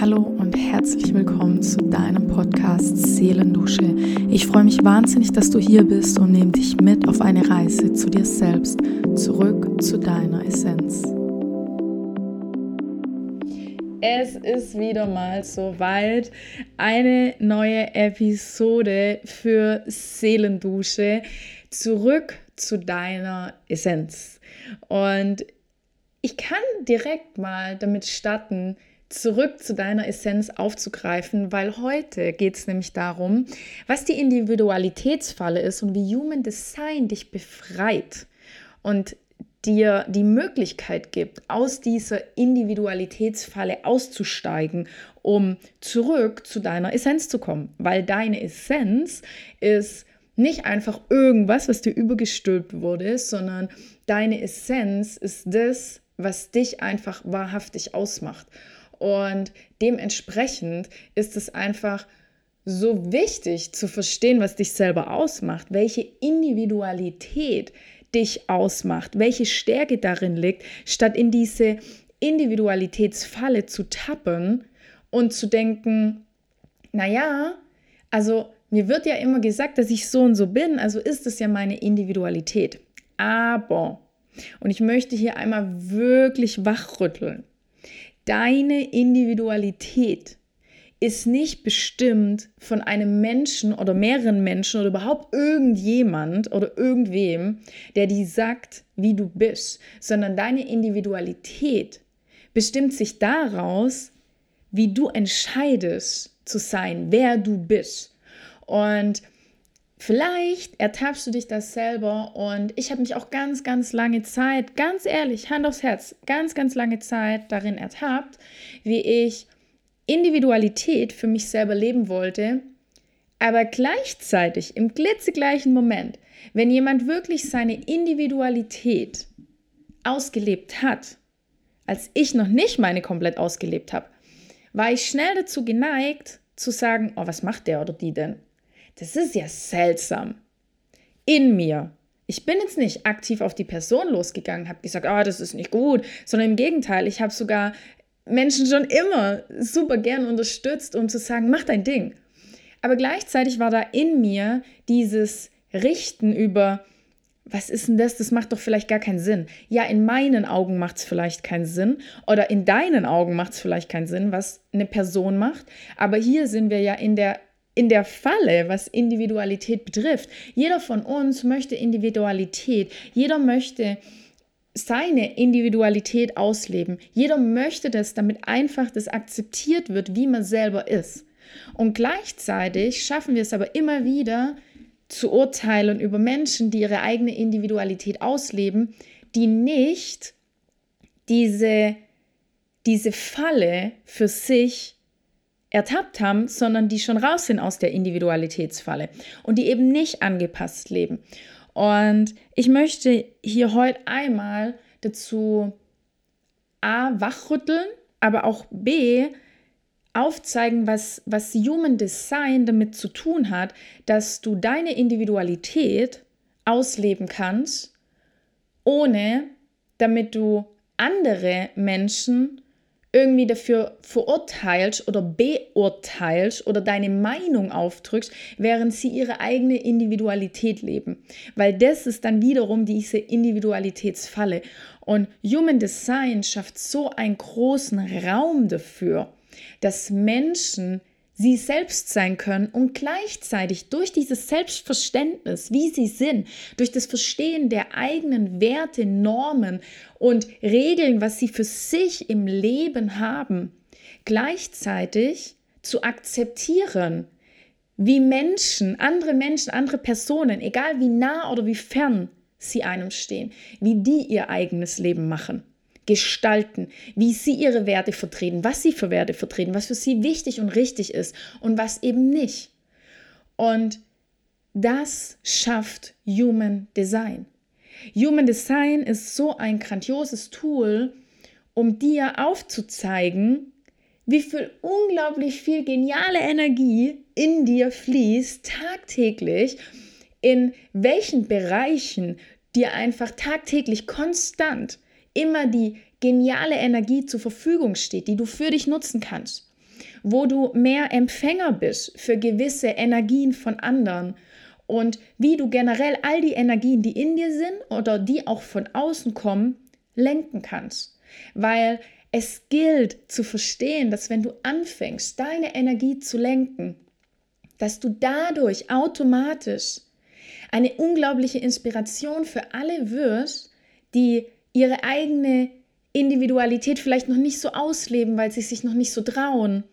Hallo und herzlich willkommen zu deinem Podcast Seelendusche. Ich freue mich wahnsinnig, dass du hier bist und nehme dich mit auf eine Reise zu dir selbst, zurück zu deiner Essenz. Es ist wieder mal soweit. Eine neue Episode für Seelendusche. Zurück zu deiner Essenz. Und ich kann direkt mal damit starten, zurück zu deiner Essenz aufzugreifen, weil heute geht es nämlich darum, was die Individualitätsfalle ist und wie Human Design dich befreit und dir die Möglichkeit gibt, aus dieser Individualitätsfalle auszusteigen, um zurück zu deiner Essenz zu kommen. Weil deine Essenz ist nicht einfach irgendwas, was dir übergestülpt wurde, sondern deine Essenz ist das, was dich einfach wahrhaftig ausmacht. Und dementsprechend ist es einfach so wichtig zu verstehen, was dich selber ausmacht, welche Individualität dich ausmacht, welche Stärke darin liegt, statt in diese Individualitätsfalle zu tappen und zu denken, naja, also mir wird ja immer gesagt, dass ich so und so bin, also ist es ja meine Individualität. Aber, und ich möchte hier einmal wirklich wachrütteln, deine Individualität ist nicht bestimmt von einem Menschen oder mehreren Menschen oder überhaupt irgendjemand oder irgendwem, der dir sagt, wie du bist, sondern deine Individualität bestimmt sich daraus, wie du entscheidest zu sein, wer du bist. Und Vielleicht ertappst du dich das selber und ich habe mich auch ganz, ganz lange Zeit, ganz ehrlich, Hand aufs Herz, ganz, ganz lange Zeit darin ertappt, wie ich Individualität für mich selber leben wollte, aber gleichzeitig im glitzegleichen Moment, wenn jemand wirklich seine Individualität ausgelebt hat, als ich noch nicht meine komplett ausgelebt habe, war ich schnell dazu geneigt zu sagen, oh, was macht der oder die denn? Das ist ja seltsam. In mir. Ich bin jetzt nicht aktiv auf die Person losgegangen, habe gesagt, ah, oh, das ist nicht gut, sondern im Gegenteil, ich habe sogar Menschen schon immer super gern unterstützt, um zu sagen, mach dein Ding. Aber gleichzeitig war da in mir dieses Richten über, was ist denn das? Das macht doch vielleicht gar keinen Sinn. Ja, in meinen Augen macht es vielleicht keinen Sinn oder in deinen Augen macht es vielleicht keinen Sinn, was eine Person macht. Aber hier sind wir ja in der in der Falle, was Individualität betrifft. Jeder von uns möchte Individualität. Jeder möchte seine Individualität ausleben. Jeder möchte das, damit einfach das akzeptiert wird, wie man selber ist. Und gleichzeitig schaffen wir es aber immer wieder zu urteilen über Menschen, die ihre eigene Individualität ausleben, die nicht diese, diese Falle für sich ertappt haben, sondern die schon raus sind aus der Individualitätsfalle und die eben nicht angepasst leben. Und ich möchte hier heute einmal dazu A, wachrütteln, aber auch B, aufzeigen, was, was Human Design damit zu tun hat, dass du deine Individualität ausleben kannst, ohne damit du andere Menschen irgendwie dafür verurteilst oder beurteilst oder deine Meinung aufdrückst, während sie ihre eigene Individualität leben. Weil das ist dann wiederum diese Individualitätsfalle. Und Human Design schafft so einen großen Raum dafür, dass Menschen sie selbst sein können und gleichzeitig durch dieses Selbstverständnis, wie sie sind, durch das Verstehen der eigenen Werte, Normen und Regeln, was sie für sich im Leben haben, gleichzeitig zu akzeptieren, wie Menschen, andere Menschen, andere Personen, egal wie nah oder wie fern sie einem stehen, wie die ihr eigenes Leben machen gestalten, wie sie ihre Werte vertreten, was sie für Werte vertreten, was für sie wichtig und richtig ist und was eben nicht. Und das schafft Human Design. Human Design ist so ein grandioses Tool, um dir aufzuzeigen, wie viel unglaublich viel geniale Energie in dir fließt tagtäglich, in welchen Bereichen dir einfach tagtäglich konstant immer die geniale Energie zur Verfügung steht, die du für dich nutzen kannst. wo du mehr Empfänger bist für gewisse Energien von anderen und wie du generell all die Energien, die in dir sind oder die auch von außen kommen, lenken kannst. Weil es gilt zu verstehen, dass wenn du anfängst, deine Energie zu lenken, dass du dadurch automatisch eine unglaubliche Inspiration für alle wirst, die ihre eigene Individualität vielleicht noch nicht so ausleben, weil sie sich noch nicht so trauen.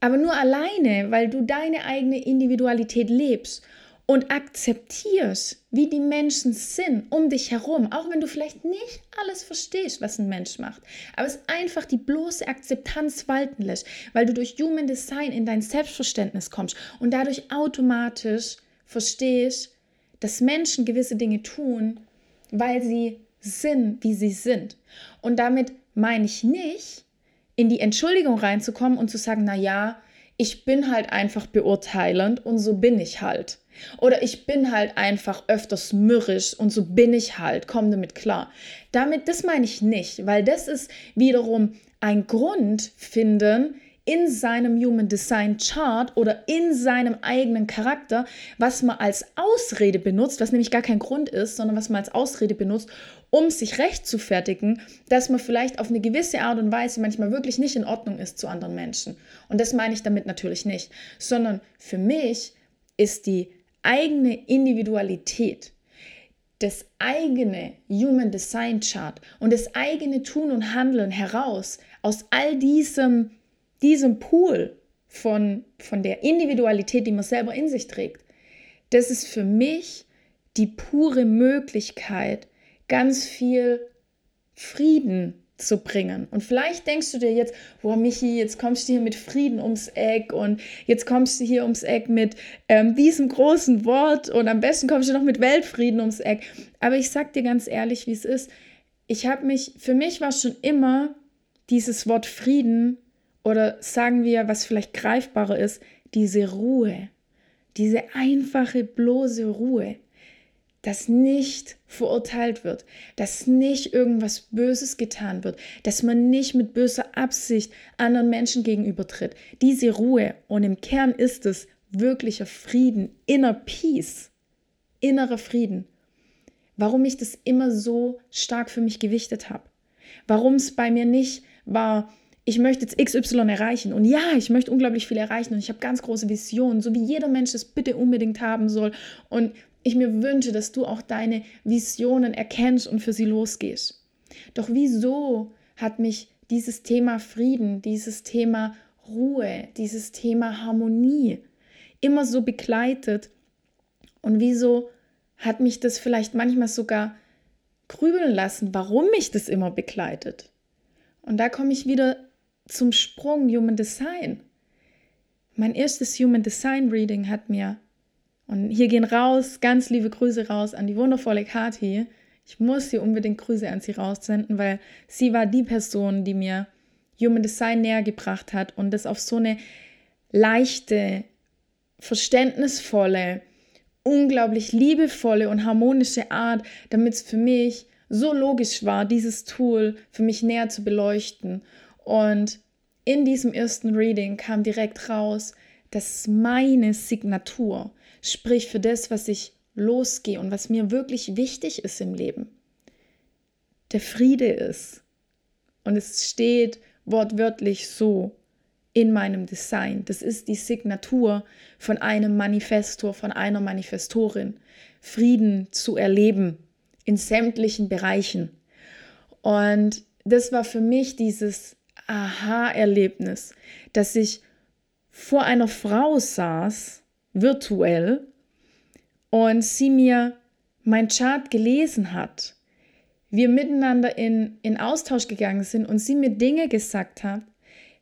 Aber nur alleine, weil du deine eigene Individualität lebst und akzeptierst, wie die Menschen sind um dich herum, auch wenn du vielleicht nicht alles verstehst, was ein Mensch macht, aber es einfach die bloße Akzeptanz walten lässt, weil du durch Human Design in dein Selbstverständnis kommst und dadurch automatisch verstehst, dass Menschen gewisse Dinge tun, weil sie sind, wie sie sind. Und damit meine ich nicht, in die Entschuldigung reinzukommen und zu sagen, na ja, ich bin halt einfach beurteilend und so bin ich halt. Oder ich bin halt einfach öfters mürrisch und so bin ich halt, komm damit klar. Damit, das meine ich nicht, weil das ist wiederum ein Grund finden, in seinem Human Design Chart oder in seinem eigenen Charakter, was man als Ausrede benutzt, was nämlich gar kein Grund ist, sondern was man als Ausrede benutzt, um sich recht zu fertigen, dass man vielleicht auf eine gewisse Art und Weise manchmal wirklich nicht in Ordnung ist zu anderen Menschen. Und das meine ich damit natürlich nicht, sondern für mich ist die eigene Individualität, das eigene Human Design Chart und das eigene Tun und Handeln heraus aus all diesem diesem Pool von, von der Individualität, die man selber in sich trägt, das ist für mich die pure Möglichkeit, ganz viel Frieden zu bringen. Und vielleicht denkst du dir jetzt, boah, Michi, jetzt kommst du hier mit Frieden ums Eck und jetzt kommst du hier ums Eck mit ähm, diesem großen Wort und am besten kommst du noch mit Weltfrieden ums Eck. Aber ich sag dir ganz ehrlich, wie es ist. Ich habe mich, für mich war schon immer dieses Wort Frieden oder sagen wir, was vielleicht greifbarer ist, diese Ruhe, diese einfache, bloße Ruhe, dass nicht verurteilt wird, dass nicht irgendwas Böses getan wird, dass man nicht mit böser Absicht anderen Menschen gegenübertritt. Diese Ruhe und im Kern ist es wirklicher Frieden, inner Peace, innerer Frieden. Warum ich das immer so stark für mich gewichtet habe. Warum es bei mir nicht war, ich möchte jetzt XY erreichen. Und ja, ich möchte unglaublich viel erreichen und ich habe ganz große Visionen, so wie jeder Mensch es bitte unbedingt haben soll. Und ich mir wünsche, dass du auch deine Visionen erkennst und für sie losgehst. Doch wieso hat mich dieses Thema Frieden, dieses Thema Ruhe, dieses Thema Harmonie immer so begleitet? Und wieso hat mich das vielleicht manchmal sogar grübeln lassen, warum mich das immer begleitet? Und da komme ich wieder zum Sprung Human Design. Mein erstes Human Design Reading hat mir, und hier gehen raus, ganz liebe Grüße raus an die wundervolle Kati. Ich muss hier unbedingt Grüße an sie raussenden, weil sie war die Person, die mir Human Design näher gebracht hat und das auf so eine leichte, verständnisvolle, unglaublich liebevolle und harmonische Art, damit es für mich so logisch war, dieses Tool für mich näher zu beleuchten. Und in diesem ersten Reading kam direkt raus, dass meine Signatur, sprich für das, was ich losgehe und was mir wirklich wichtig ist im Leben, der Friede ist. Und es steht wortwörtlich so in meinem Design. Das ist die Signatur von einem Manifestor, von einer Manifestorin. Frieden zu erleben in sämtlichen Bereichen. Und das war für mich dieses Aha-Erlebnis, dass ich vor einer Frau saß, virtuell, und sie mir mein Chart gelesen hat, wir miteinander in, in Austausch gegangen sind und sie mir Dinge gesagt hat,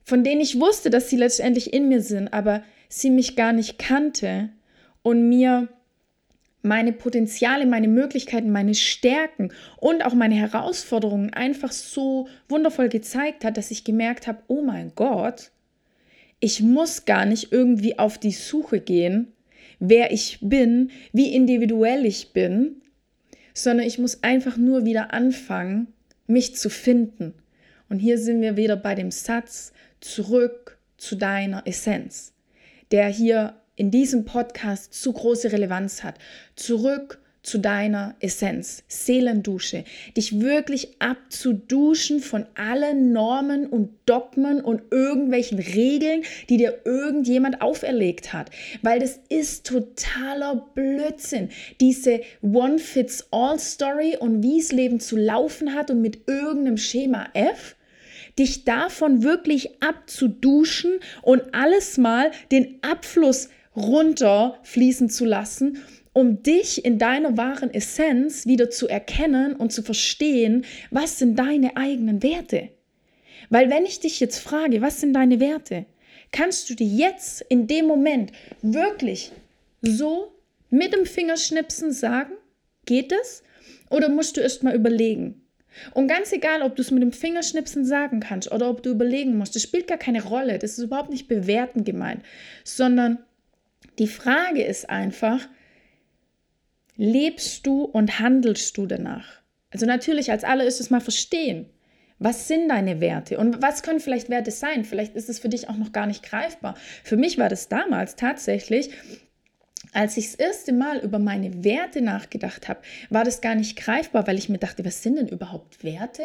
von denen ich wusste, dass sie letztendlich in mir sind, aber sie mich gar nicht kannte und mir meine Potenziale, meine Möglichkeiten, meine Stärken und auch meine Herausforderungen einfach so wundervoll gezeigt hat, dass ich gemerkt habe, oh mein Gott, ich muss gar nicht irgendwie auf die Suche gehen, wer ich bin, wie individuell ich bin, sondern ich muss einfach nur wieder anfangen, mich zu finden. Und hier sind wir wieder bei dem Satz, zurück zu deiner Essenz, der hier in diesem Podcast zu große Relevanz hat. Zurück zu deiner Essenz, Seelendusche, dich wirklich abzuduschen von allen Normen und Dogmen und irgendwelchen Regeln, die dir irgendjemand auferlegt hat, weil das ist totaler Blödsinn. Diese One-Fits-All-Story und wie es Leben zu laufen hat und mit irgendeinem Schema F, dich davon wirklich abzuduschen und alles mal den Abfluss runterfließen zu lassen um dich in deiner wahren Essenz wieder zu erkennen und zu verstehen, was sind deine eigenen Werte. Weil wenn ich dich jetzt frage, was sind deine Werte, kannst du dir jetzt in dem Moment wirklich so mit dem Fingerschnipsen sagen, geht es? Oder musst du erst mal überlegen? Und ganz egal, ob du es mit dem Fingerschnipsen sagen kannst oder ob du überlegen musst, das spielt gar keine Rolle. Das ist überhaupt nicht bewerten gemeint, sondern die Frage ist einfach, lebst du und handelst du danach? Also natürlich als allererstes mal verstehen, was sind deine Werte und was können vielleicht Werte sein? Vielleicht ist es für dich auch noch gar nicht greifbar. Für mich war das damals tatsächlich, als ich das erste Mal über meine Werte nachgedacht habe, war das gar nicht greifbar, weil ich mir dachte, was sind denn überhaupt Werte?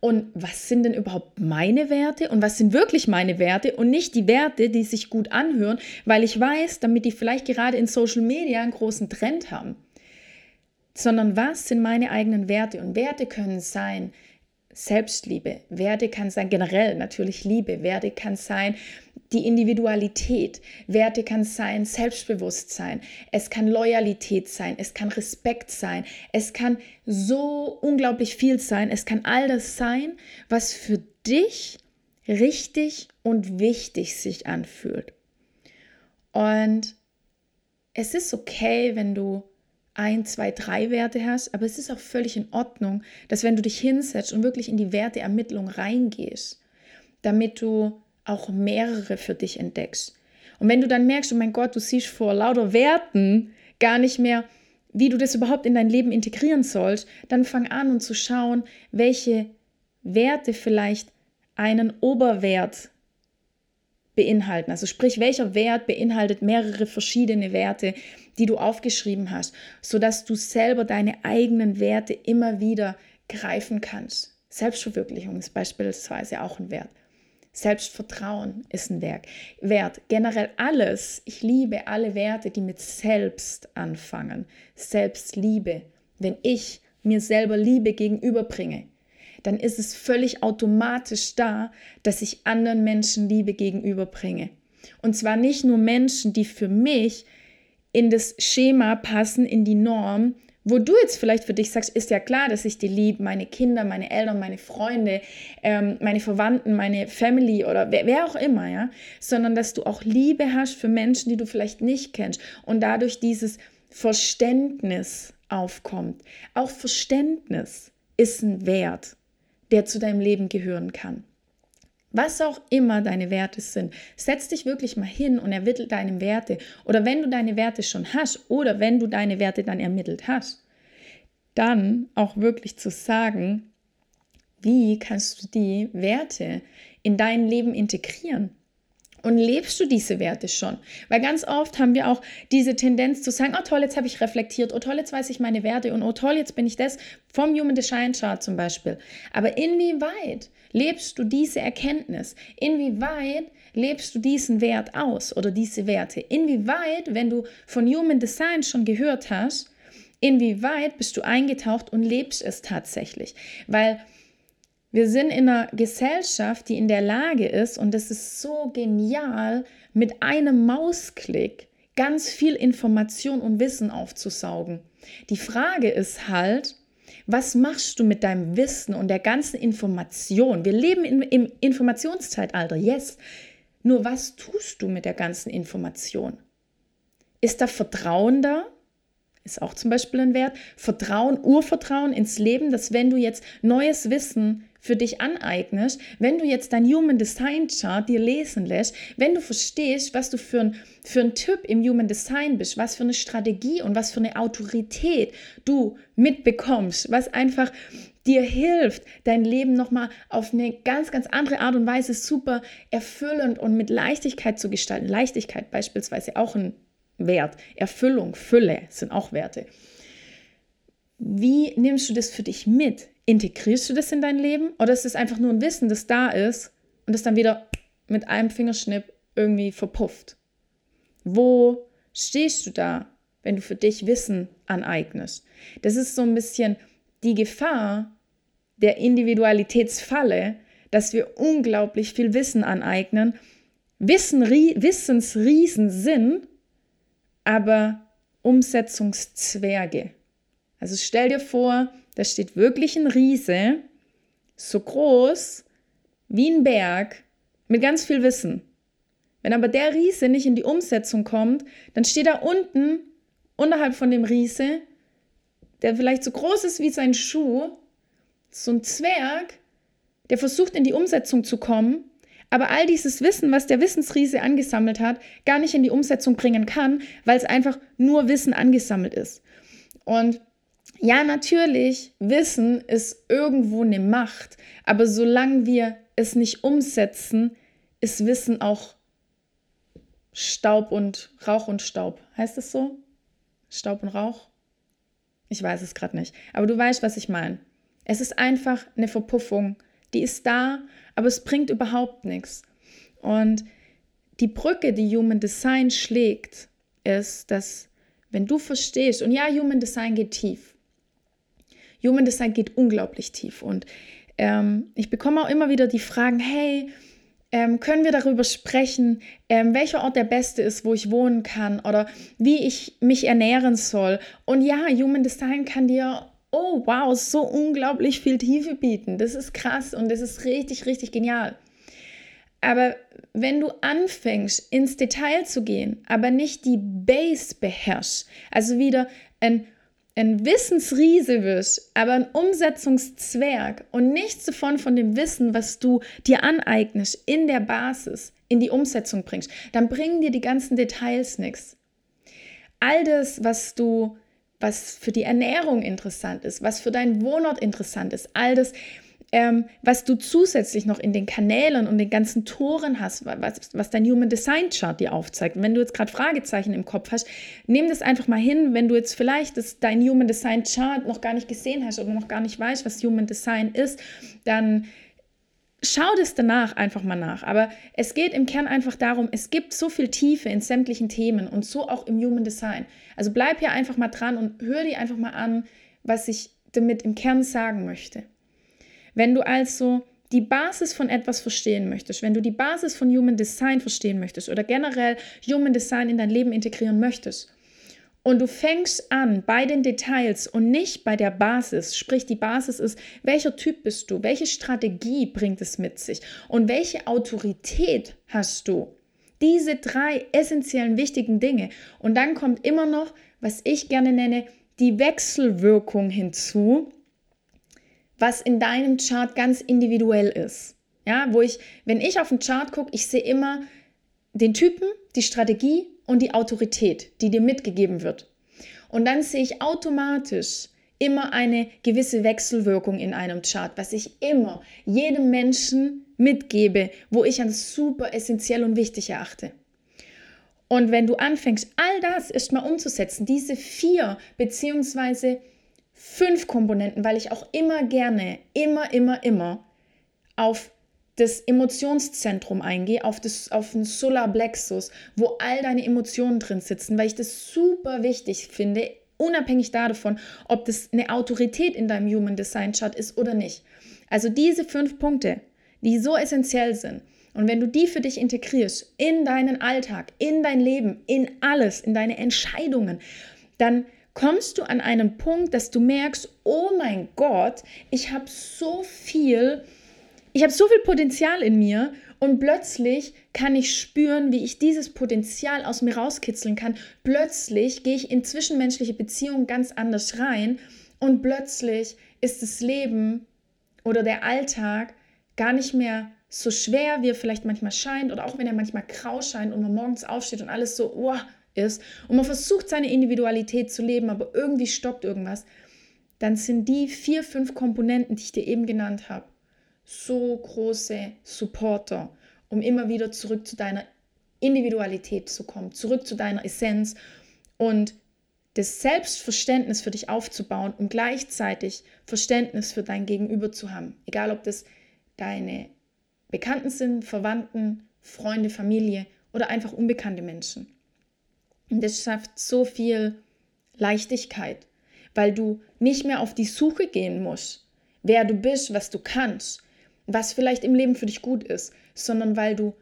Und was sind denn überhaupt meine Werte? Und was sind wirklich meine Werte? Und nicht die Werte, die sich gut anhören, weil ich weiß, damit die vielleicht gerade in Social Media einen großen Trend haben. Sondern was sind meine eigenen Werte? Und Werte können sein Selbstliebe, Werte kann sein generell natürlich Liebe, Werte kann sein die Individualität, Werte kann sein Selbstbewusstsein, es kann Loyalität sein, es kann Respekt sein, es kann so unglaublich viel sein, es kann all das sein, was für dich richtig und wichtig sich anfühlt. Und es ist okay, wenn du ein, zwei, drei Werte hast, aber es ist auch völlig in Ordnung, dass wenn du dich hinsetzt und wirklich in die Werteermittlung reingehst, damit du auch mehrere für dich entdeckst. Und wenn du dann merkst, oh mein Gott, du siehst vor lauter Werten gar nicht mehr, wie du das überhaupt in dein Leben integrieren sollst, dann fang an und zu schauen, welche Werte vielleicht einen Oberwert beinhalten. Also sprich, welcher Wert beinhaltet mehrere verschiedene Werte, die du aufgeschrieben hast, sodass du selber deine eigenen Werte immer wieder greifen kannst. Selbstverwirklichung ist beispielsweise auch ein Wert. Selbstvertrauen ist ein Werk. Wert. Generell alles. Ich liebe alle Werte, die mit Selbst anfangen. Selbstliebe. Wenn ich mir selber Liebe gegenüberbringe, dann ist es völlig automatisch da, dass ich anderen Menschen Liebe gegenüberbringe. Und zwar nicht nur Menschen, die für mich in das Schema passen, in die Norm, wo du jetzt vielleicht für dich sagst, ist ja klar, dass ich die liebe, meine Kinder, meine Eltern, meine Freunde, ähm, meine Verwandten, meine Family oder wer, wer, auch immer, ja, sondern dass du auch Liebe hast für Menschen, die du vielleicht nicht kennst und dadurch dieses Verständnis aufkommt. Auch Verständnis ist ein Wert der zu deinem Leben gehören kann. Was auch immer deine Werte sind, setz dich wirklich mal hin und ermittel deine Werte. Oder wenn du deine Werte schon hast oder wenn du deine Werte dann ermittelt hast, dann auch wirklich zu sagen, wie kannst du die Werte in dein Leben integrieren? Und lebst du diese Werte schon? Weil ganz oft haben wir auch diese Tendenz zu sagen, oh toll, jetzt habe ich reflektiert, oh toll, jetzt weiß ich meine Werte und oh toll, jetzt bin ich das vom Human Design Chart zum Beispiel. Aber inwieweit lebst du diese Erkenntnis? Inwieweit lebst du diesen Wert aus oder diese Werte? Inwieweit, wenn du von Human Design schon gehört hast, inwieweit bist du eingetaucht und lebst es tatsächlich? Weil wir sind in einer Gesellschaft, die in der Lage ist, und das ist so genial, mit einem Mausklick ganz viel Information und Wissen aufzusaugen. Die Frage ist halt, was machst du mit deinem Wissen und der ganzen Information? Wir leben in, im Informationszeitalter, yes. Nur was tust du mit der ganzen Information? Ist da Vertrauen da? Ist auch zum Beispiel ein Wert. Vertrauen, Urvertrauen ins Leben, dass wenn du jetzt neues Wissen für dich aneignest, wenn du jetzt dein Human Design Chart dir lesen lässt, wenn du verstehst, was du für ein, für ein Typ im Human Design bist, was für eine Strategie und was für eine Autorität du mitbekommst, was einfach dir hilft, dein Leben nochmal auf eine ganz, ganz andere Art und Weise super erfüllend und mit Leichtigkeit zu gestalten. Leichtigkeit beispielsweise auch ein Wert. Erfüllung, Fülle sind auch Werte. Wie nimmst du das für dich mit? Integrierst du das in dein Leben oder ist es einfach nur ein Wissen, das da ist und das dann wieder mit einem Fingerschnipp irgendwie verpufft? Wo stehst du da, wenn du für dich Wissen aneignest? Das ist so ein bisschen die Gefahr der Individualitätsfalle, dass wir unglaublich viel Wissen aneignen, Wissen, Wissensriesen sind, aber Umsetzungszwerge. Also stell dir vor, da steht wirklich ein Riese, so groß wie ein Berg, mit ganz viel Wissen. Wenn aber der Riese nicht in die Umsetzung kommt, dann steht da unten, unterhalb von dem Riese, der vielleicht so groß ist wie sein Schuh, so ein Zwerg, der versucht in die Umsetzung zu kommen, aber all dieses Wissen, was der Wissensriese angesammelt hat, gar nicht in die Umsetzung bringen kann, weil es einfach nur Wissen angesammelt ist. Und ja, natürlich, Wissen ist irgendwo eine Macht, aber solange wir es nicht umsetzen, ist Wissen auch Staub und Rauch und Staub. Heißt es so? Staub und Rauch? Ich weiß es gerade nicht. Aber du weißt, was ich meine. Es ist einfach eine Verpuffung. Die ist da, aber es bringt überhaupt nichts. Und die Brücke, die Human Design schlägt, ist, dass wenn du verstehst, und ja, Human Design geht tief, Human Design geht unglaublich tief. Und ähm, ich bekomme auch immer wieder die Fragen, hey, ähm, können wir darüber sprechen, ähm, welcher Ort der beste ist, wo ich wohnen kann oder wie ich mich ernähren soll. Und ja, Human Design kann dir, oh wow, so unglaublich viel Tiefe bieten. Das ist krass und das ist richtig, richtig genial. Aber wenn du anfängst, ins Detail zu gehen, aber nicht die Base beherrschst, also wieder ein ein Wissensriese wirst, aber ein Umsetzungszwerg und nichts davon von dem Wissen, was du dir aneignest, in der Basis in die Umsetzung bringst, dann bringen dir die ganzen Details nichts. All das, was du, was für die Ernährung interessant ist, was für deinen Wohnort interessant ist, all das, ähm, was du zusätzlich noch in den Kanälen und den ganzen Toren hast, was, was dein Human Design Chart dir aufzeigt. Und wenn du jetzt gerade Fragezeichen im Kopf hast, nimm das einfach mal hin, wenn du jetzt vielleicht das, dein Human Design Chart noch gar nicht gesehen hast oder noch gar nicht weißt, was Human Design ist, dann schau das danach einfach mal nach. Aber es geht im Kern einfach darum, es gibt so viel Tiefe in sämtlichen Themen und so auch im Human Design. Also bleib hier einfach mal dran und hör dir einfach mal an, was ich damit im Kern sagen möchte. Wenn du also die Basis von etwas verstehen möchtest, wenn du die Basis von Human Design verstehen möchtest oder generell Human Design in dein Leben integrieren möchtest und du fängst an bei den Details und nicht bei der Basis, sprich die Basis ist, welcher Typ bist du, welche Strategie bringt es mit sich und welche Autorität hast du. Diese drei essentiellen wichtigen Dinge. Und dann kommt immer noch, was ich gerne nenne, die Wechselwirkung hinzu, was in deinem Chart ganz individuell ist. Ja, wo ich, wenn ich auf den Chart gucke, ich sehe immer den Typen, die Strategie und die Autorität, die dir mitgegeben wird. Und dann sehe ich automatisch immer eine gewisse Wechselwirkung in einem Chart, was ich immer jedem Menschen mitgebe, wo ich als super essentiell und wichtig erachte. Und wenn du anfängst, all das erstmal umzusetzen, diese vier beziehungsweise fünf Komponenten, weil ich auch immer gerne, immer, immer, immer auf das Emotionszentrum eingehe, auf, das, auf den Solarplexus, wo all deine Emotionen drin sitzen, weil ich das super wichtig finde, unabhängig davon, ob das eine Autorität in deinem Human Design Chart ist oder nicht. Also diese fünf Punkte, die so essentiell sind. Und wenn du die für dich integrierst in deinen Alltag, in dein Leben, in alles, in deine Entscheidungen, dann kommst du an einen Punkt, dass du merkst, oh mein Gott, ich habe so viel, ich habe so viel Potenzial in mir und plötzlich kann ich spüren, wie ich dieses Potenzial aus mir rauskitzeln kann. Plötzlich gehe ich in zwischenmenschliche Beziehungen ganz anders rein und plötzlich ist das Leben oder der Alltag gar nicht mehr so schwer, wie er vielleicht manchmal scheint oder auch wenn er manchmal grau scheint und man morgens aufsteht und alles so oh, ist und man versucht seine Individualität zu leben, aber irgendwie stoppt irgendwas, dann sind die vier, fünf Komponenten, die ich dir eben genannt habe, so große Supporter, um immer wieder zurück zu deiner Individualität zu kommen, zurück zu deiner Essenz und das Selbstverständnis für dich aufzubauen und gleichzeitig Verständnis für dein Gegenüber zu haben. Egal, ob das deine Bekannten sind, Verwandten, Freunde, Familie oder einfach unbekannte Menschen. Und das schafft so viel Leichtigkeit, weil du nicht mehr auf die Suche gehen musst, wer du bist, was du kannst, was vielleicht im Leben für dich gut ist, sondern weil du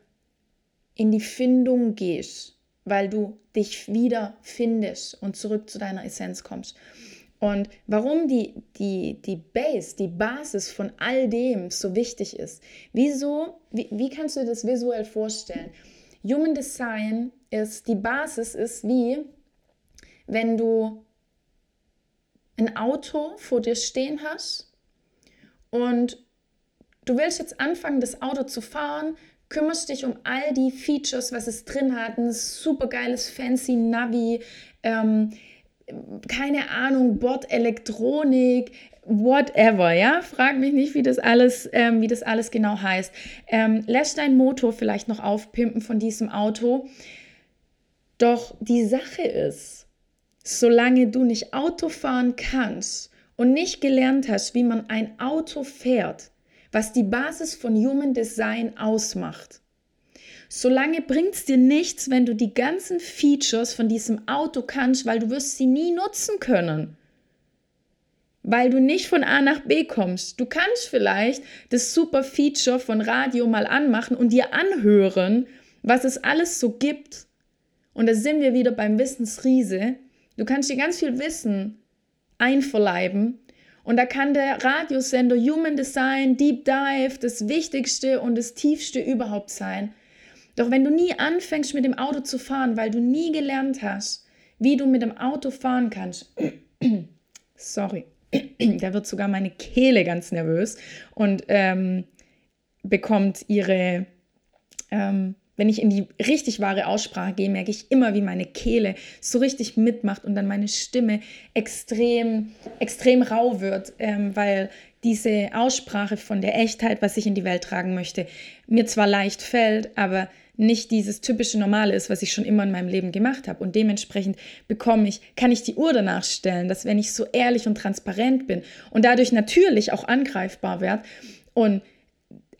in die Findung gehst, weil du dich wieder findest und zurück zu deiner Essenz kommst. Und warum die, die, die Base, die Basis von all dem so wichtig ist. Wieso, wie, wie kannst du das visuell vorstellen? Human Design ist, die Basis ist wie, wenn du ein Auto vor dir stehen hast und du willst jetzt anfangen, das Auto zu fahren, kümmerst dich um all die Features, was es drin hat, ein super geiles fancy Navi, ähm, keine Ahnung, Bordelektronik, whatever, ja? Frag mich nicht, wie das alles, ähm, wie das alles genau heißt. Ähm, lässt dein Motor vielleicht noch aufpimpen von diesem Auto. Doch die Sache ist, solange du nicht Auto fahren kannst und nicht gelernt hast, wie man ein Auto fährt, was die Basis von Human Design ausmacht, Solange bringt es dir nichts, wenn du die ganzen Features von diesem Auto kannst, weil du wirst sie nie nutzen können. Weil du nicht von A nach B kommst. Du kannst vielleicht das super Feature von Radio mal anmachen und dir anhören, was es alles so gibt. Und da sind wir wieder beim Wissensriese. Du kannst dir ganz viel Wissen einverleiben. Und da kann der Radiosender Human Design, Deep Dive das Wichtigste und das Tiefste überhaupt sein. Doch wenn du nie anfängst mit dem Auto zu fahren, weil du nie gelernt hast, wie du mit dem Auto fahren kannst, sorry, da wird sogar meine Kehle ganz nervös und ähm, bekommt ihre, ähm, wenn ich in die richtig wahre Aussprache gehe, merke ich immer, wie meine Kehle so richtig mitmacht und dann meine Stimme extrem, extrem rau wird, ähm, weil diese Aussprache von der Echtheit, was ich in die Welt tragen möchte, mir zwar leicht fällt, aber nicht dieses typische Normale ist, was ich schon immer in meinem Leben gemacht habe. Und dementsprechend bekomme ich, kann ich die Uhr danach stellen, dass wenn ich so ehrlich und transparent bin und dadurch natürlich auch angreifbar werde und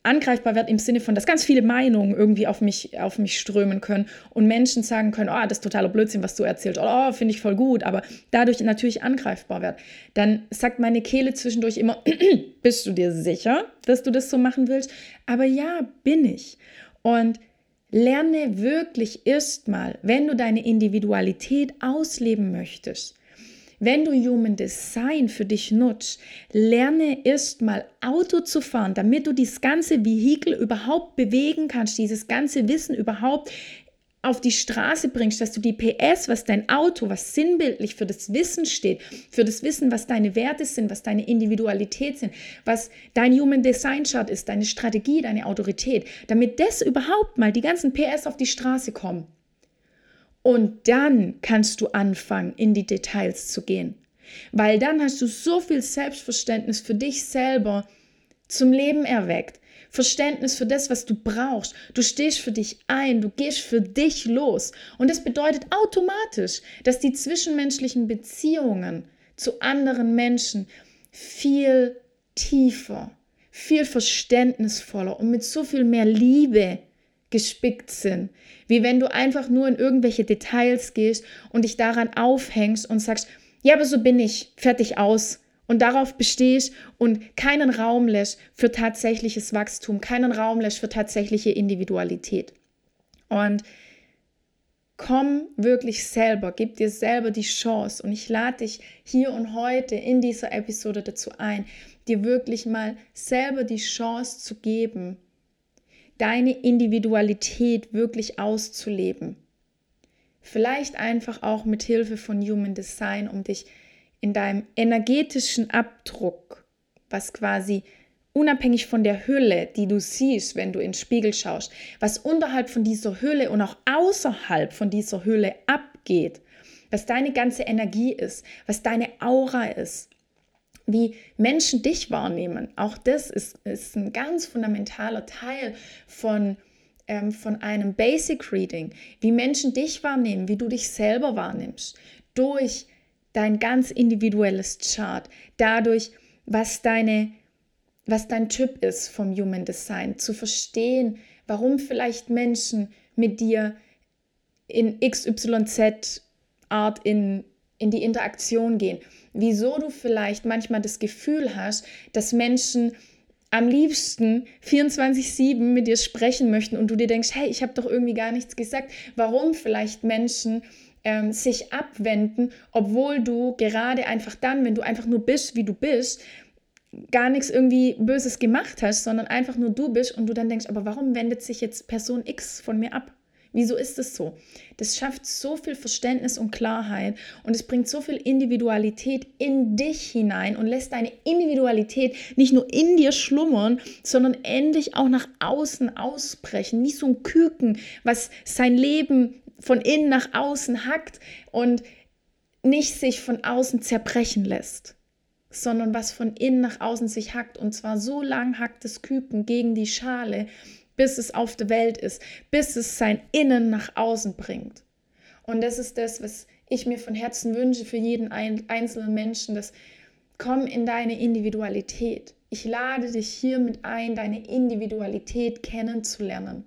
angreifbar wird im Sinne von, dass ganz viele Meinungen irgendwie auf mich, auf mich strömen können und Menschen sagen können, oh, das ist totaler Blödsinn, was du erzählst, oder oh, finde ich voll gut, aber dadurch natürlich angreifbar wird. Dann sagt meine Kehle zwischendurch immer, bist du dir sicher, dass du das so machen willst? Aber ja, bin ich. Und Lerne wirklich erstmal, wenn du deine Individualität ausleben möchtest, wenn du Human Design für dich nutzt, lerne erstmal Auto zu fahren, damit du dieses ganze Vehikel überhaupt bewegen kannst, dieses ganze Wissen überhaupt auf die Straße bringst, dass du die PS, was dein Auto, was sinnbildlich für das Wissen steht, für das Wissen, was deine Werte sind, was deine Individualität sind, was dein Human Design Chart ist, deine Strategie, deine Autorität, damit das überhaupt mal die ganzen PS auf die Straße kommen. Und dann kannst du anfangen, in die Details zu gehen. Weil dann hast du so viel Selbstverständnis für dich selber zum Leben erweckt, Verständnis für das, was du brauchst. Du stehst für dich ein, du gehst für dich los. Und das bedeutet automatisch, dass die zwischenmenschlichen Beziehungen zu anderen Menschen viel tiefer, viel verständnisvoller und mit so viel mehr Liebe gespickt sind, wie wenn du einfach nur in irgendwelche Details gehst und dich daran aufhängst und sagst, ja, aber so bin ich, fertig aus. Und darauf bestehst und keinen Raum lässt für tatsächliches Wachstum, keinen Raum lässt für tatsächliche Individualität. Und komm wirklich selber, gib dir selber die Chance. Und ich lade dich hier und heute in dieser Episode dazu ein, dir wirklich mal selber die Chance zu geben, deine Individualität wirklich auszuleben. Vielleicht einfach auch mit Hilfe von Human Design, um dich in deinem energetischen Abdruck, was quasi unabhängig von der Hülle, die du siehst, wenn du in den Spiegel schaust, was unterhalb von dieser Hülle und auch außerhalb von dieser Hülle abgeht, was deine ganze Energie ist, was deine Aura ist, wie Menschen dich wahrnehmen. Auch das ist, ist ein ganz fundamentaler Teil von, ähm, von einem Basic Reading, wie Menschen dich wahrnehmen, wie du dich selber wahrnimmst, durch dein ganz individuelles Chart, dadurch, was deine was dein Typ ist vom Human Design, zu verstehen, warum vielleicht Menschen mit dir in XYZ Art in, in die Interaktion gehen. Wieso du vielleicht manchmal das Gefühl hast, dass Menschen am liebsten 24-7 mit dir sprechen möchten und du dir denkst, hey, ich habe doch irgendwie gar nichts gesagt. Warum vielleicht Menschen ähm, sich abwenden, obwohl du gerade einfach dann, wenn du einfach nur bist, wie du bist, gar nichts irgendwie Böses gemacht hast, sondern einfach nur du bist und du dann denkst, aber warum wendet sich jetzt Person X von mir ab? Wieso ist es so? Das schafft so viel Verständnis und Klarheit und es bringt so viel Individualität in dich hinein und lässt deine Individualität nicht nur in dir schlummern, sondern endlich auch nach außen ausbrechen, wie so ein Küken, was sein Leben von innen nach außen hackt und nicht sich von außen zerbrechen lässt sondern was von innen nach außen sich hackt. Und zwar so lang hackt das Küken gegen die Schale, bis es auf der Welt ist, bis es sein Innen nach außen bringt. Und das ist das, was ich mir von Herzen wünsche für jeden einzelnen Menschen, dass komm in deine Individualität. Ich lade dich hiermit ein, deine Individualität kennenzulernen.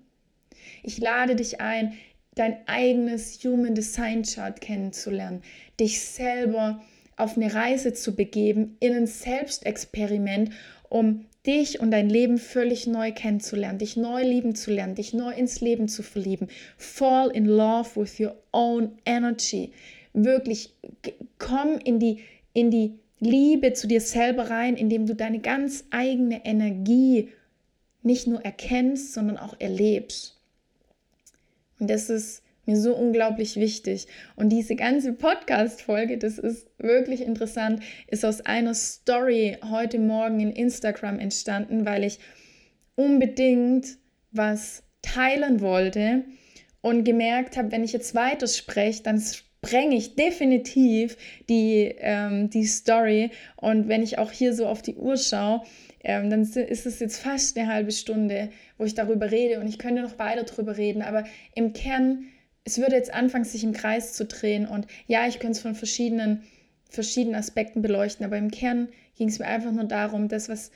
Ich lade dich ein, dein eigenes Human Design Chart kennenzulernen, dich selber auf eine Reise zu begeben, in ein Selbstexperiment, um dich und dein Leben völlig neu kennenzulernen, dich neu lieben zu lernen, dich neu ins Leben zu verlieben. Fall in love with your own energy. Wirklich komm in die, in die Liebe zu dir selber rein, indem du deine ganz eigene Energie nicht nur erkennst, sondern auch erlebst. Und das ist mir so unglaublich wichtig. Und diese ganze Podcast-Folge, das ist wirklich interessant, ist aus einer Story heute Morgen in Instagram entstanden, weil ich unbedingt was teilen wollte und gemerkt habe, wenn ich jetzt weiterspreche, dann sprenge ich definitiv die, ähm, die Story. Und wenn ich auch hier so auf die Uhr schaue, ähm, dann ist es jetzt fast eine halbe Stunde, wo ich darüber rede und ich könnte noch weiter darüber reden. Aber im Kern es würde jetzt anfangen, sich im Kreis zu drehen. Und ja, ich könnte es von verschiedenen, verschiedenen Aspekten beleuchten, aber im Kern ging es mir einfach nur darum, das, was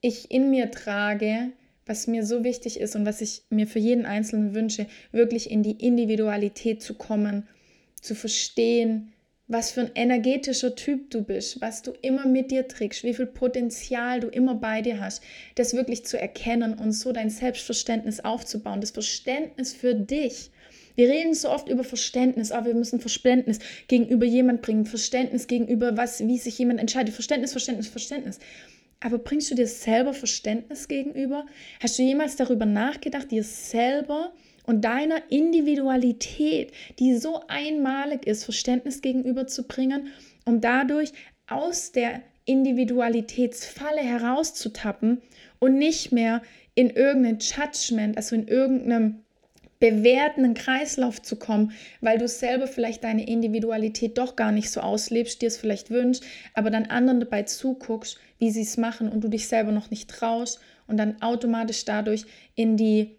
ich in mir trage, was mir so wichtig ist und was ich mir für jeden Einzelnen wünsche, wirklich in die Individualität zu kommen, zu verstehen, was für ein energetischer Typ du bist, was du immer mit dir trägst, wie viel Potenzial du immer bei dir hast, das wirklich zu erkennen und so dein Selbstverständnis aufzubauen, das Verständnis für dich wir reden so oft über Verständnis, aber wir müssen Verständnis gegenüber jemand bringen, Verständnis gegenüber was, wie sich jemand entscheidet. Verständnis, Verständnis, Verständnis. Aber bringst du dir selber Verständnis gegenüber? Hast du jemals darüber nachgedacht, dir selber und deiner Individualität, die so einmalig ist, Verständnis gegenüber zu bringen, um dadurch aus der Individualitätsfalle herauszutappen und nicht mehr in irgendein Judgment, also in irgendeinem bewertenden Kreislauf zu kommen, weil du selber vielleicht deine Individualität doch gar nicht so auslebst, dir es vielleicht wünschst, aber dann anderen dabei zuguckst, wie sie es machen und du dich selber noch nicht traust und dann automatisch dadurch in die,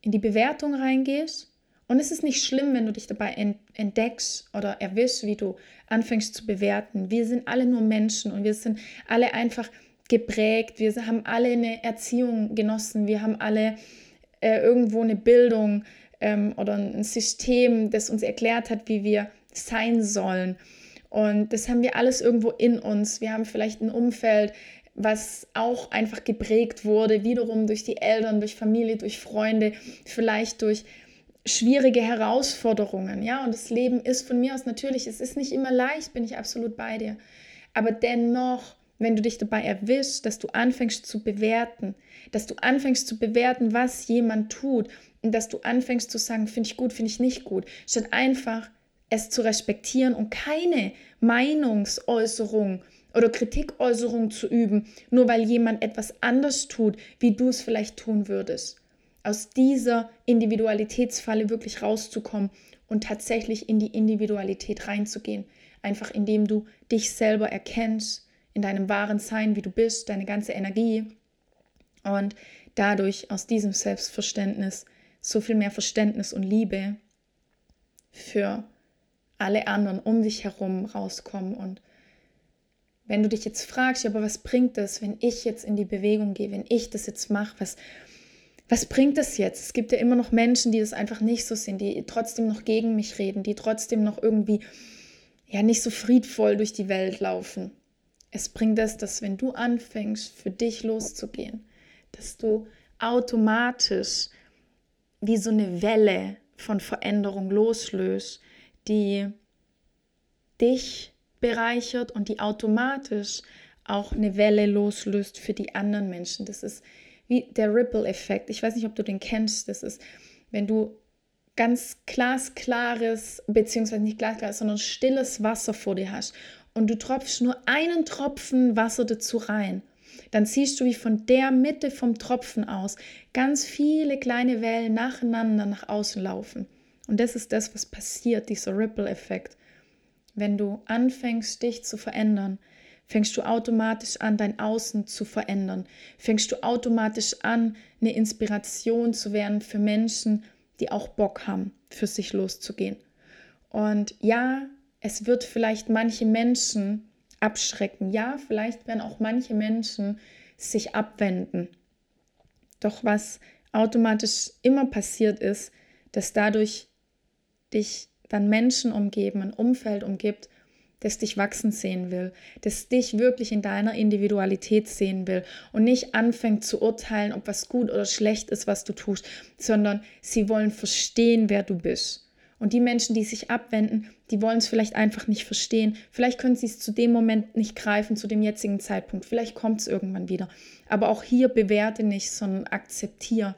in die Bewertung reingehst. Und es ist nicht schlimm, wenn du dich dabei entdeckst oder erwischst, wie du anfängst zu bewerten. Wir sind alle nur Menschen und wir sind alle einfach geprägt. Wir haben alle eine Erziehung genossen. Wir haben alle äh, irgendwo eine Bildung ähm, oder ein System, das uns erklärt hat, wie wir sein sollen. Und das haben wir alles irgendwo in uns. Wir haben vielleicht ein Umfeld, was auch einfach geprägt wurde, wiederum durch die Eltern, durch Familie, durch Freunde, vielleicht durch schwierige Herausforderungen. Ja, und das Leben ist von mir aus natürlich, es ist nicht immer leicht, bin ich absolut bei dir. Aber dennoch wenn du dich dabei erwischst, dass du anfängst zu bewerten, dass du anfängst zu bewerten, was jemand tut und dass du anfängst zu sagen, finde ich gut, finde ich nicht gut, statt einfach es zu respektieren und keine Meinungsäußerung oder Kritikäußerung zu üben, nur weil jemand etwas anders tut, wie du es vielleicht tun würdest. Aus dieser Individualitätsfalle wirklich rauszukommen und tatsächlich in die Individualität reinzugehen. Einfach indem du dich selber erkennst, in deinem wahren Sein, wie du bist, deine ganze Energie und dadurch aus diesem Selbstverständnis so viel mehr Verständnis und Liebe für alle anderen um dich herum rauskommen. Und wenn du dich jetzt fragst, aber was bringt das, wenn ich jetzt in die Bewegung gehe, wenn ich das jetzt mache, was, was bringt das jetzt? Es gibt ja immer noch Menschen, die das einfach nicht so sind, die trotzdem noch gegen mich reden, die trotzdem noch irgendwie ja nicht so friedvoll durch die Welt laufen. Es bringt das, dass wenn du anfängst, für dich loszugehen, dass du automatisch wie so eine Welle von Veränderung loslöst, die dich bereichert und die automatisch auch eine Welle loslöst für die anderen Menschen. Das ist wie der Ripple-Effekt. Ich weiß nicht, ob du den kennst. Das ist, wenn du ganz glasklares, beziehungsweise nicht glasklares, sondern stilles Wasser vor dir hast und du tropfst nur einen Tropfen Wasser dazu rein dann siehst du, wie von der Mitte vom Tropfen aus ganz viele kleine Wellen nacheinander nach außen laufen. Und das ist das, was passiert, dieser Ripple-Effekt. Wenn du anfängst, dich zu verändern, fängst du automatisch an, dein Außen zu verändern. Fängst du automatisch an, eine Inspiration zu werden für Menschen, die auch Bock haben, für sich loszugehen. Und ja, es wird vielleicht manche Menschen abschrecken. Ja, vielleicht werden auch manche Menschen sich abwenden. Doch was automatisch immer passiert ist, dass dadurch dich dann Menschen umgeben, ein Umfeld umgibt, das dich wachsen sehen will, das dich wirklich in deiner Individualität sehen will und nicht anfängt zu urteilen, ob was gut oder schlecht ist, was du tust, sondern sie wollen verstehen, wer du bist. Und die Menschen, die sich abwenden, die wollen es vielleicht einfach nicht verstehen. Vielleicht können sie es zu dem Moment nicht greifen, zu dem jetzigen Zeitpunkt. Vielleicht kommt es irgendwann wieder. Aber auch hier bewerte nicht, sondern akzeptiere.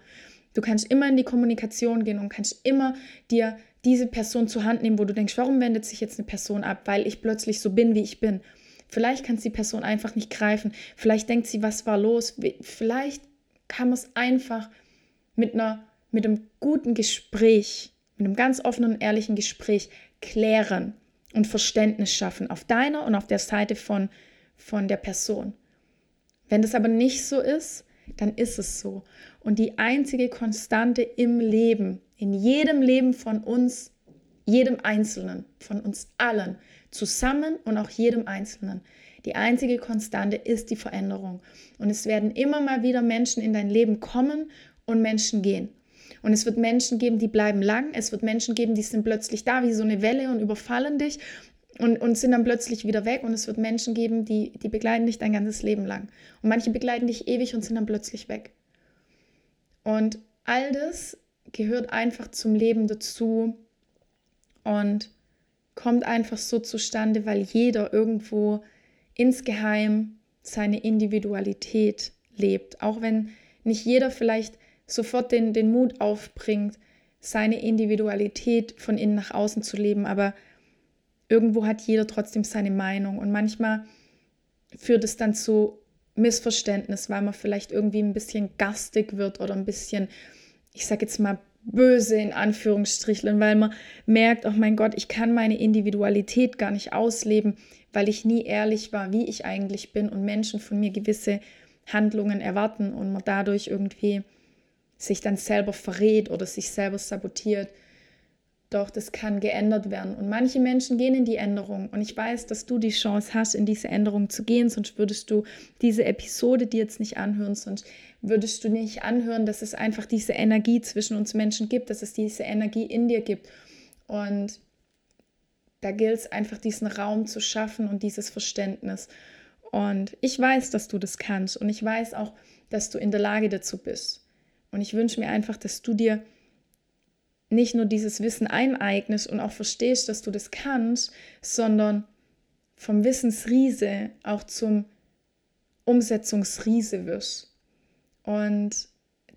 Du kannst immer in die Kommunikation gehen und kannst immer dir diese Person zur Hand nehmen, wo du denkst, warum wendet sich jetzt eine Person ab? Weil ich plötzlich so bin, wie ich bin. Vielleicht kann die Person einfach nicht greifen. Vielleicht denkt sie, was war los? Vielleicht kann man es einfach mit, einer, mit einem guten Gespräch mit einem ganz offenen und ehrlichen Gespräch klären und Verständnis schaffen auf deiner und auf der Seite von, von der Person. Wenn das aber nicht so ist, dann ist es so. Und die einzige Konstante im Leben, in jedem Leben von uns, jedem Einzelnen, von uns allen, zusammen und auch jedem Einzelnen, die einzige Konstante ist die Veränderung. Und es werden immer mal wieder Menschen in dein Leben kommen und Menschen gehen. Und es wird Menschen geben, die bleiben lang. Es wird Menschen geben, die sind plötzlich da wie so eine Welle und überfallen dich und, und sind dann plötzlich wieder weg. Und es wird Menschen geben, die, die begleiten dich dein ganzes Leben lang. Und manche begleiten dich ewig und sind dann plötzlich weg. Und all das gehört einfach zum Leben dazu und kommt einfach so zustande, weil jeder irgendwo insgeheim seine Individualität lebt. Auch wenn nicht jeder vielleicht sofort den, den Mut aufbringt, seine Individualität von innen nach außen zu leben. Aber irgendwo hat jeder trotzdem seine Meinung. Und manchmal führt es dann zu Missverständnis, weil man vielleicht irgendwie ein bisschen gastig wird oder ein bisschen, ich sage jetzt mal, böse in Anführungsstrichen, weil man merkt, oh mein Gott, ich kann meine Individualität gar nicht ausleben, weil ich nie ehrlich war, wie ich eigentlich bin und Menschen von mir gewisse Handlungen erwarten und man dadurch irgendwie sich dann selber verrät oder sich selber sabotiert. Doch das kann geändert werden. Und manche Menschen gehen in die Änderung. Und ich weiß, dass du die Chance hast, in diese Änderung zu gehen. Sonst würdest du diese Episode dir jetzt nicht anhören. Sonst würdest du nicht anhören, dass es einfach diese Energie zwischen uns Menschen gibt, dass es diese Energie in dir gibt. Und da gilt es einfach, diesen Raum zu schaffen und dieses Verständnis. Und ich weiß, dass du das kannst. Und ich weiß auch, dass du in der Lage dazu bist. Und ich wünsche mir einfach, dass du dir nicht nur dieses Wissen eineignest und auch verstehst, dass du das kannst, sondern vom Wissensriese auch zum Umsetzungsriese wirst. Und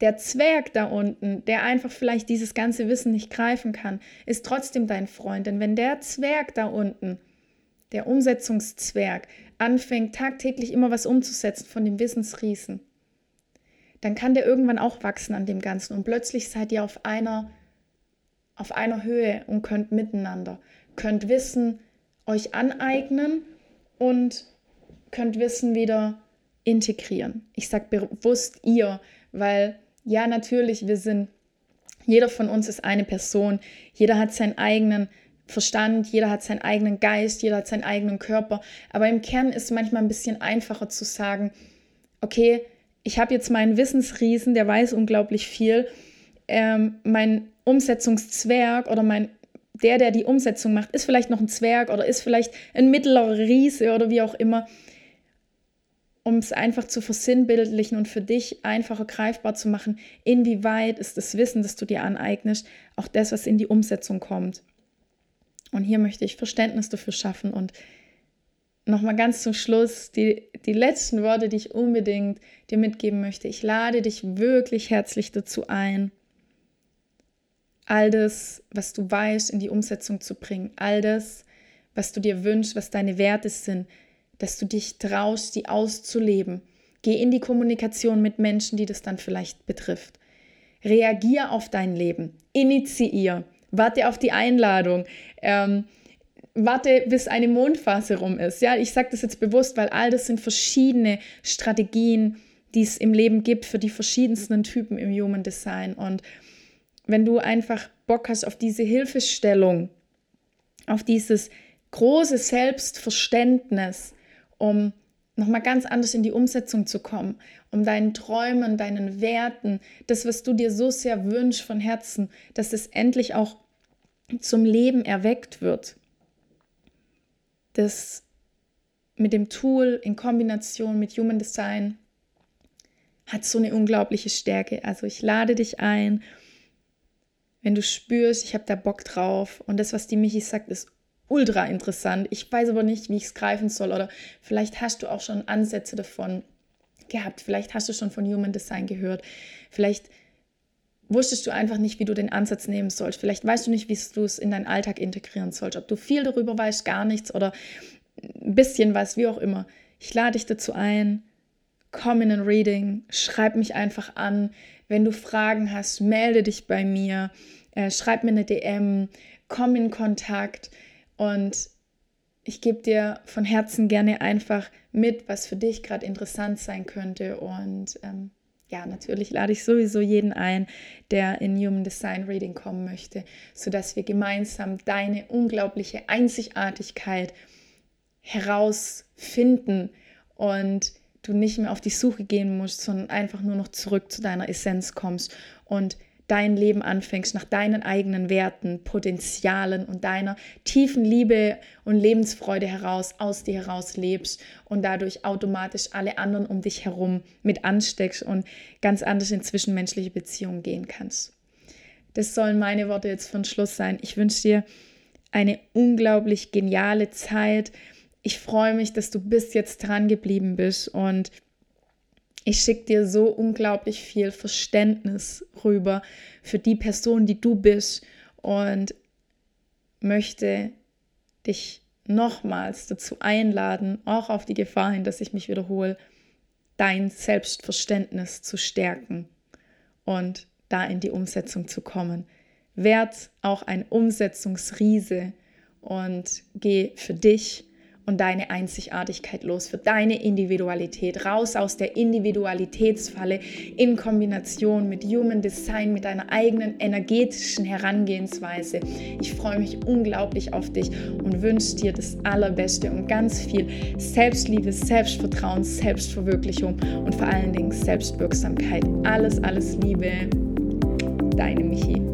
der Zwerg da unten, der einfach vielleicht dieses ganze Wissen nicht greifen kann, ist trotzdem dein Freund. Denn wenn der Zwerg da unten, der Umsetzungszwerg, anfängt tagtäglich immer was umzusetzen von dem Wissensriesen, dann kann der irgendwann auch wachsen an dem Ganzen und plötzlich seid ihr auf einer, auf einer Höhe und könnt miteinander, könnt Wissen euch aneignen und könnt Wissen wieder integrieren. Ich sage bewusst ihr, weil ja, natürlich, wir sind, jeder von uns ist eine Person, jeder hat seinen eigenen Verstand, jeder hat seinen eigenen Geist, jeder hat seinen eigenen Körper. Aber im Kern ist es manchmal ein bisschen einfacher zu sagen, okay, ich habe jetzt meinen Wissensriesen, der weiß unglaublich viel. Ähm, mein Umsetzungszwerg oder mein der, der die Umsetzung macht, ist vielleicht noch ein Zwerg oder ist vielleicht ein mittlerer Riese oder wie auch immer, um es einfach zu versinnbildlichen und für dich einfacher greifbar zu machen, inwieweit ist das Wissen, das du dir aneignest, auch das, was in die Umsetzung kommt. Und hier möchte ich Verständnis dafür schaffen und nochmal ganz zum Schluss die, die letzten Worte, die ich unbedingt dir mitgeben möchte. Ich lade dich wirklich herzlich dazu ein, all das, was du weißt, in die Umsetzung zu bringen. All das, was du dir wünschst, was deine Werte sind, dass du dich traust, die auszuleben. Geh in die Kommunikation mit Menschen, die das dann vielleicht betrifft. Reagier auf dein Leben. Initiier warte auf die Einladung, ähm, warte, bis eine Mondphase rum ist. Ja, ich sage das jetzt bewusst, weil all das sind verschiedene Strategien, die es im Leben gibt für die verschiedensten Typen im Human Design. Und wenn du einfach Bock hast auf diese Hilfestellung, auf dieses große Selbstverständnis, um nochmal ganz anders in die Umsetzung zu kommen, um deinen Träumen, deinen Werten, das, was du dir so sehr wünschst von Herzen, dass es endlich auch zum Leben erweckt wird. Das mit dem Tool in Kombination mit Human Design hat so eine unglaubliche Stärke. Also ich lade dich ein, wenn du spürst, ich habe da Bock drauf und das, was die Michi sagt, ist ultra interessant. Ich weiß aber nicht, wie ich es greifen soll oder vielleicht hast du auch schon Ansätze davon gehabt, vielleicht hast du schon von Human Design gehört, vielleicht wusstest du einfach nicht, wie du den Ansatz nehmen sollst. Vielleicht weißt du nicht, wie du es in deinen Alltag integrieren sollst. Ob du viel darüber weißt, gar nichts oder ein bisschen was, wie auch immer. Ich lade dich dazu ein. Komm in ein Reading, schreib mich einfach an. Wenn du Fragen hast, melde dich bei mir, äh, schreib mir eine DM, komm in Kontakt und ich gebe dir von Herzen gerne einfach mit, was für dich gerade interessant sein könnte und ähm, ja, natürlich lade ich sowieso jeden ein, der in Human Design Reading kommen möchte, sodass wir gemeinsam deine unglaubliche Einzigartigkeit herausfinden und du nicht mehr auf die Suche gehen musst, sondern einfach nur noch zurück zu deiner Essenz kommst und dein Leben anfängst, nach deinen eigenen Werten, Potenzialen und deiner tiefen Liebe und Lebensfreude heraus, aus dir heraus lebst und dadurch automatisch alle anderen um dich herum mit ansteckst und ganz anders in zwischenmenschliche Beziehungen gehen kannst. Das sollen meine Worte jetzt von Schluss sein. Ich wünsche dir eine unglaublich geniale Zeit. Ich freue mich, dass du bis jetzt dran geblieben bist und ich schicke dir so unglaublich viel Verständnis rüber für die Person, die du bist und möchte dich nochmals dazu einladen, auch auf die Gefahr hin, dass ich mich wiederhole, dein Selbstverständnis zu stärken und da in die Umsetzung zu kommen. Werd auch ein Umsetzungsriese und geh für dich und deine Einzigartigkeit los, für deine Individualität, raus aus der Individualitätsfalle in Kombination mit Human Design, mit deiner eigenen energetischen Herangehensweise. Ich freue mich unglaublich auf dich und wünsche dir das Allerbeste und ganz viel Selbstliebe, Selbstvertrauen, Selbstverwirklichung und vor allen Dingen Selbstwirksamkeit. Alles, alles Liebe, deine Michi.